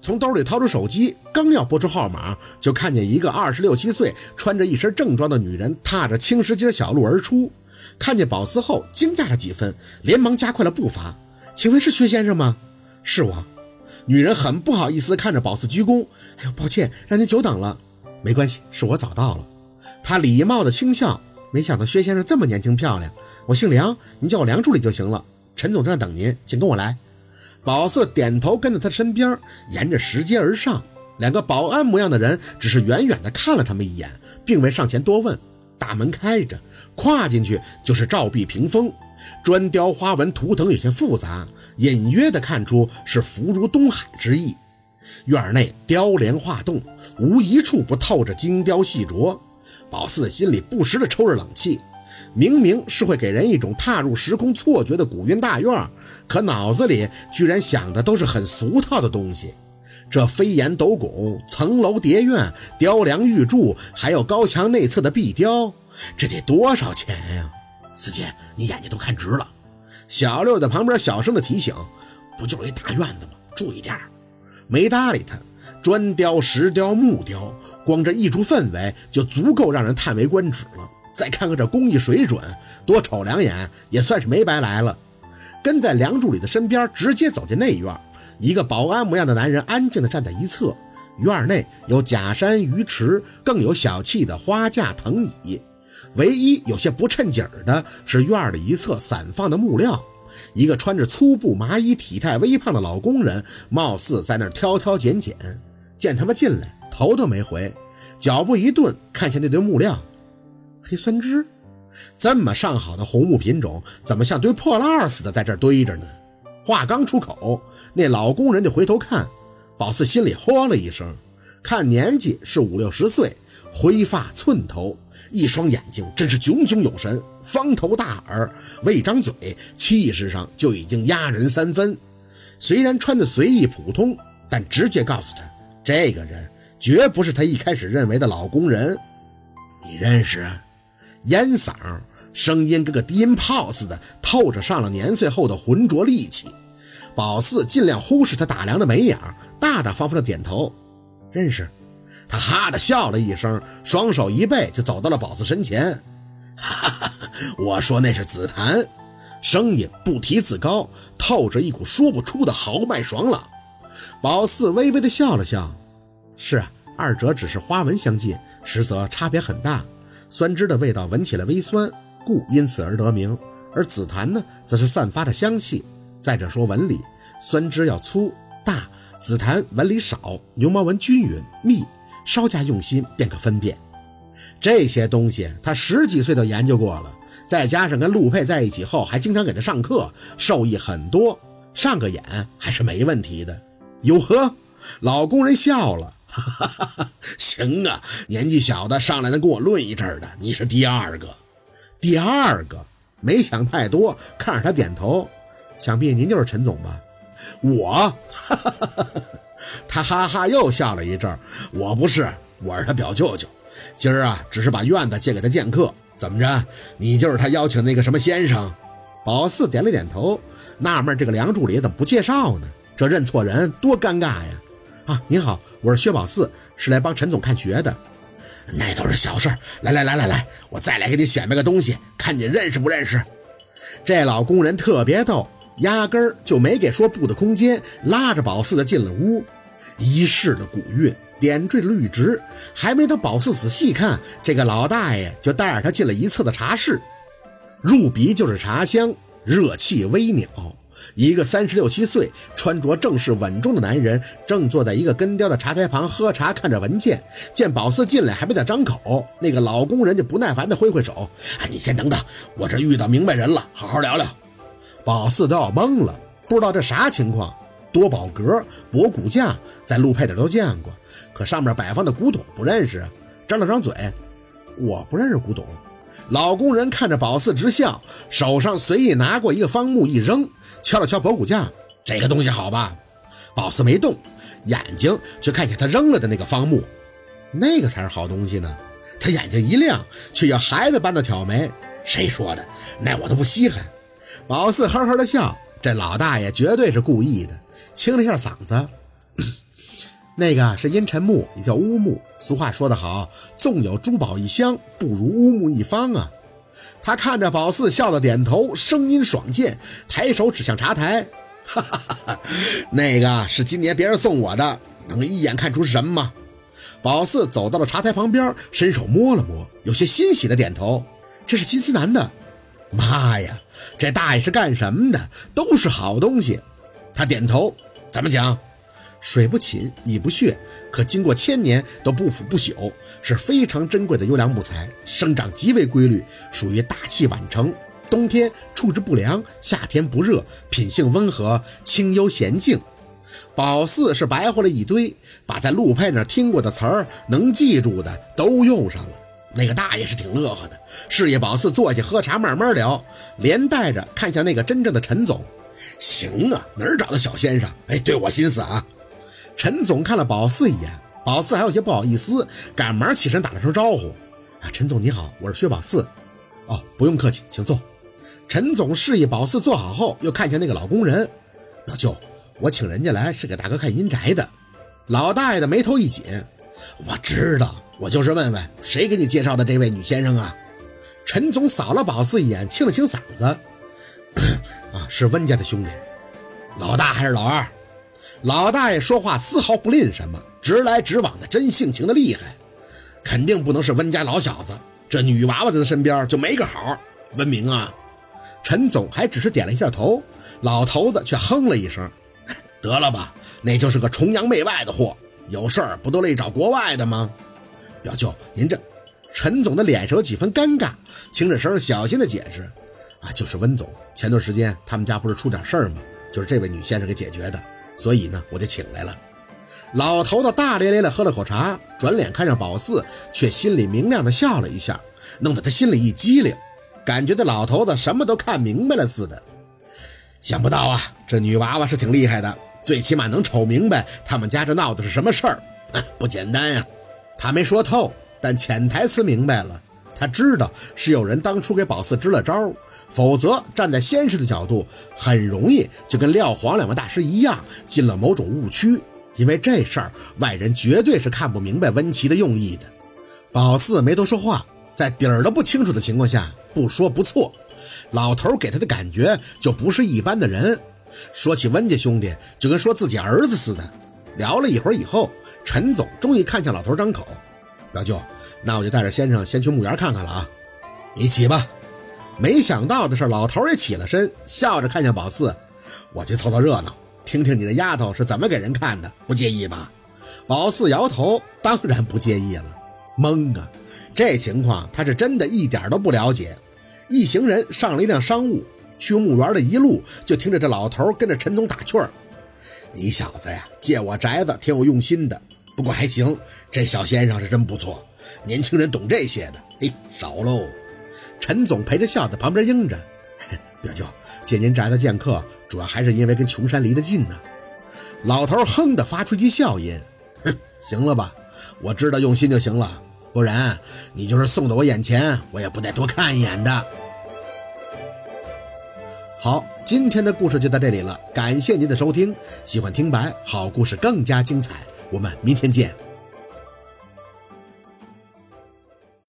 从兜里掏出手机，刚要拨出号码，就看见一个二十六七岁、穿着一身正装的女人踏着青石阶小路而出。看见宝斯后，惊讶了几分，连忙加快了步伐。请问是薛先生吗？是我。女人很不好意思看着宝斯鞠躬。哎呦，抱歉，让您久等了。没关系，是我早到了。他礼貌的轻笑。没想到薛先生这么年轻漂亮。我姓梁，您叫我梁助理就行了。陈总正在等您，请跟我来。宝四点头，跟在他身边，沿着石阶而上。两个保安模样的人只是远远地看了他们一眼，并未上前多问。大门开着，跨进去就是照壁屏风，砖雕花纹图腾有些复杂，隐约的看出是福如东海之意。院内雕梁画栋，无一处不透着精雕细琢。宝四心里不时的抽着冷气。明明是会给人一种踏入时空错觉的古韵大院，可脑子里居然想的都是很俗套的东西。这飞檐斗拱、层楼叠院、雕梁玉柱，还有高墙内侧的壁雕，这得多少钱呀？四姐，你眼睛都看直了。小六在旁边小声的提醒：“不就是一大院子吗？注意点没搭理他。砖雕、石雕、木雕，光这一处氛围就足够让人叹为观止了。再看看这工艺水准，多瞅两眼也算是没白来了。跟在梁助理的身边，直接走进内院。一个保安模样的男人安静地站在一侧。院内有假山、鱼池，更有小气的花架、藤椅。唯一有些不称景的是院里一侧散放的木料。一个穿着粗布麻衣、体态微胖的老工人，貌似在那儿挑挑拣拣。见他们进来，头都没回，脚步一顿，看向那堆木料。黑酸枝，这么上好的红木品种，怎么像堆破烂似的在这堆着呢？话刚出口，那老工人就回头看，宝四心里豁了一声。看年纪是五六十岁，灰发寸头，一双眼睛真是炯炯有神，方头大耳，未张嘴，气势上就已经压人三分。虽然穿的随意普通，但直觉告诉他，这个人绝不是他一开始认为的老工人。你认识？烟嗓，声音跟个低音炮似的，透着上了年岁后的浑浊戾气。宝四尽量忽视他打量的眉眼，大大方方的点头，认识。他哈的笑了一声，双手一背就走到了宝四身前。哈哈，我说那是紫檀，声音不提自高，透着一股说不出的豪迈爽朗。宝四微微的笑了笑，是啊，二者只是花纹相近，实则差别很大。酸枝的味道闻起来微酸，故因此而得名。而紫檀呢，则是散发着香气。再者说纹理，酸枝要粗大，紫檀纹理少，牛毛纹均匀密，稍加用心便可分辨。这些东西他十几岁都研究过了，再加上跟陆佩在一起后，还经常给他上课，受益很多，上个眼还是没问题的。哟呵，老工人笑了。哈哈哈哈行啊，年纪小的上来能跟我论一阵的，你是第二个，第二个，没想太多，看着他点头，想必您就是陈总吧？我，哈哈哈哈他哈哈又笑了一阵，我不是，我是他表舅舅，今儿啊，只是把院子借给他见客，怎么着？你就是他邀请那个什么先生？宝四点了点头，纳闷这个梁助理怎么不介绍呢？这认错人多尴尬呀！啊，您好，我是薛宝四，是来帮陈总看学的。那都是小事。来来来来来，我再来给你显摆个东西，看你认识不认识。这老工人特别逗，压根儿就没给说不的空间，拉着宝四的进了屋。一室的古韵，点缀绿植，还没等宝四仔细看，这个老大爷就带着他进了一侧的茶室。入鼻就是茶香，热气微袅。一个三十六七岁、穿着正式稳重的男人，正坐在一个根雕的茶台旁喝茶，看着文件。见宝四进来，还没等张口，那个老工人就不耐烦地挥挥手：“哎，你先等等，我这遇到明白人了，好好聊聊。”宝四都要懵了，不知道这啥情况。多宝阁、博古架，在陆佩那都见过，可上面摆放的古董不认识。张了张嘴：“我不认识古董。”老工人看着宝四直笑，手上随意拿过一个方木一扔。敲了敲博古架，这个东西好吧？宝四没动，眼睛却看见他扔了的那个方木，那个才是好东西呢。他眼睛一亮，却要孩子般的挑眉：“谁说的？那我都不稀罕。”宝四呵呵的笑，这老大爷绝对是故意的，清了一下嗓子：“ 那个是阴沉木，也叫乌木。俗话说得好，纵有珠宝一箱，不如乌木一方啊。他看着宝四，笑着点头，声音爽健，抬手指向茶台：“哈 哈哈哈，那个是今年别人送我的，能一眼看出是什么吗？”宝四走到了茶台旁边，伸手摸了摸，有些欣喜的点头：“这是金丝楠的。”妈呀，这大爷是干什么的？都是好东西。他点头：“怎么讲？水不侵，蚁不血，可经过千年都不腐不朽，是非常珍贵的优良木材，生长极为规律，属于大器晚成。冬天处置不良，夏天不热，品性温和，清幽娴静。”宝四是白话了一堆，把在陆佩那听过的词儿、能记住的都用上了。那个大爷是挺乐呵的，示意宝四坐下喝茶，慢慢聊，连带着看向那个真正的陈总。行啊，哪儿找的小先生？哎，对我心思啊。陈总看了宝四一眼，宝四还有些不好意思，赶忙起身打了声招呼：“啊，陈总你好，我是薛宝四。”哦，不用客气，请坐。陈总示意宝四坐好后，又看向那个老工人：“老舅。”我请人家来是给大哥看阴宅的，老大爷的眉头一紧。我知道，我就是问问谁给你介绍的这位女先生啊？陈总扫了宝四一眼，清了清嗓子，啊，是温家的兄弟。老大还是老二？老大爷说话丝毫不吝什么，直来直往的，真性情的厉害。肯定不能是温家老小子，这女娃娃在他身边就没个好。文明啊！陈总还只是点了一下头，老头子却哼了一声。得了吧，那就是个崇洋媚外的货，有事儿不都得找国外的吗？表舅，您这……陈总的脸上有几分尴尬，轻着声小心的解释：“啊，就是温总，前段时间他们家不是出点事儿吗？就是这位女先生给解决的，所以呢，我就请来了。”老头子大咧咧的喝了口茶，转脸看上宝四，却心里明亮的笑了一下，弄得他心里一激灵，感觉这老头子什么都看明白了似的。想不到啊，这女娃娃是挺厉害的。最起码能瞅明白他们家这闹的是什么事儿，不简单呀。他没说透，但潜台词明白了。他知道是有人当初给宝四支了招，否则站在先生的角度，很容易就跟廖黄两位大师一样进了某种误区。因为这事儿，外人绝对是看不明白温琪的用意的。宝四没多说话，在底儿都不清楚的情况下，不说不错。老头给他的感觉就不是一般的人。说起温家兄弟，就跟说自己儿子似的。聊了一会儿以后，陈总终于看向老头张口：“老舅，那我就带着先生先去墓园看看了啊，你起吧。”没想到的是，老头也起了身，笑着看向宝四：“我去凑凑热闹，听听你这丫头是怎么给人看的，不介意吧？”宝四摇头，当然不介意了。懵啊，这情况他是真的一点都不了解。一行人上了一辆商务。去墓园的一路，就听着这老头跟着陈总打趣：“你小子呀，借我宅子挺有用心的。不过还行，这小先生是真不错，年轻人懂这些的。嘿，少喽。”陈总陪着笑在旁边应着：“ 表舅，借您宅子见客，主要还是因为跟琼山离得近呢。”老头哼的发出一笑音：“哼，行了吧，我知道用心就行了，不然你就是送到我眼前，我也不带多看一眼的。”好，今天的故事就到这里了，感谢您的收听。喜欢听白，好故事更加精彩，我们明天见。